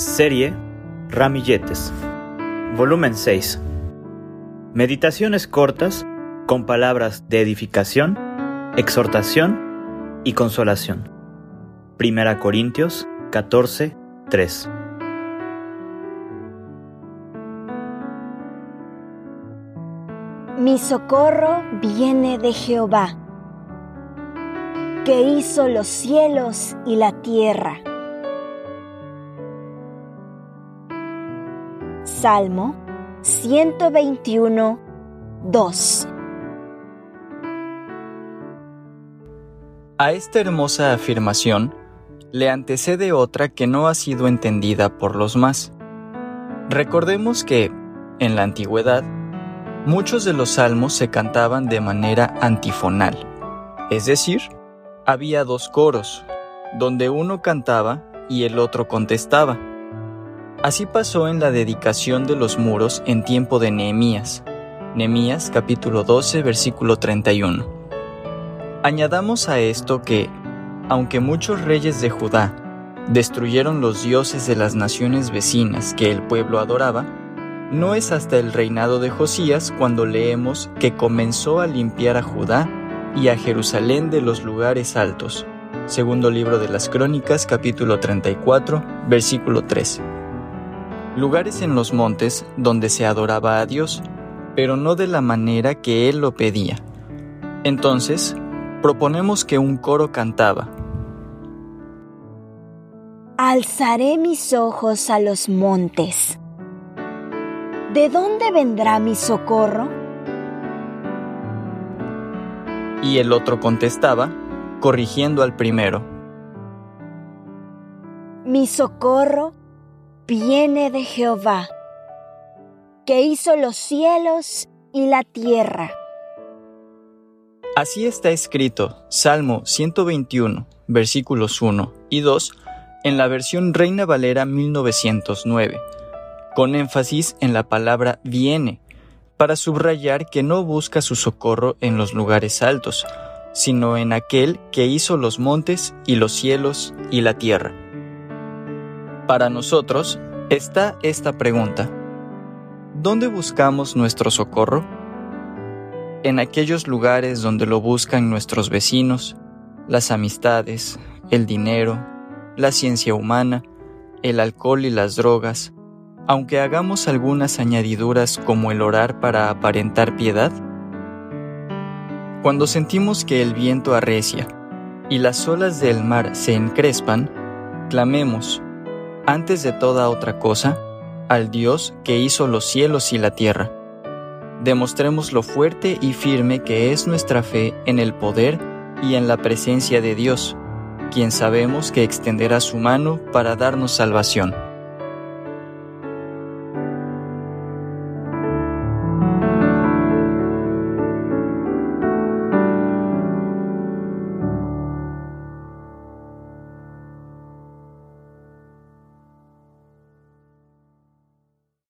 Serie Ramilletes. Volumen 6. Meditaciones cortas con palabras de edificación, exhortación y consolación. Primera Corintios 14, 3. Mi socorro viene de Jehová, que hizo los cielos y la tierra. Salmo 121, 2. A esta hermosa afirmación le antecede otra que no ha sido entendida por los más. Recordemos que, en la antigüedad, muchos de los salmos se cantaban de manera antifonal, es decir, había dos coros, donde uno cantaba y el otro contestaba. Así pasó en la dedicación de los muros en tiempo de Nehemías. Nehemías capítulo 12 versículo 31. Añadamos a esto que, aunque muchos reyes de Judá destruyeron los dioses de las naciones vecinas que el pueblo adoraba, no es hasta el reinado de Josías cuando leemos que comenzó a limpiar a Judá y a Jerusalén de los lugares altos. Segundo libro de las Crónicas capítulo 34 versículo 3 lugares en los montes donde se adoraba a Dios, pero no de la manera que Él lo pedía. Entonces, proponemos que un coro cantaba. Alzaré mis ojos a los montes. ¿De dónde vendrá mi socorro? Y el otro contestaba, corrigiendo al primero. Mi socorro viene de Jehová, que hizo los cielos y la tierra. Así está escrito Salmo 121, versículos 1 y 2 en la versión Reina Valera 1909, con énfasis en la palabra viene, para subrayar que no busca su socorro en los lugares altos, sino en aquel que hizo los montes y los cielos y la tierra. Para nosotros está esta pregunta. ¿Dónde buscamos nuestro socorro? En aquellos lugares donde lo buscan nuestros vecinos, las amistades, el dinero, la ciencia humana, el alcohol y las drogas, aunque hagamos algunas añadiduras como el orar para aparentar piedad? Cuando sentimos que el viento arrecia y las olas del mar se encrespan, clamemos, antes de toda otra cosa, al Dios que hizo los cielos y la tierra. Demostremos lo fuerte y firme que es nuestra fe en el poder y en la presencia de Dios, quien sabemos que extenderá su mano para darnos salvación.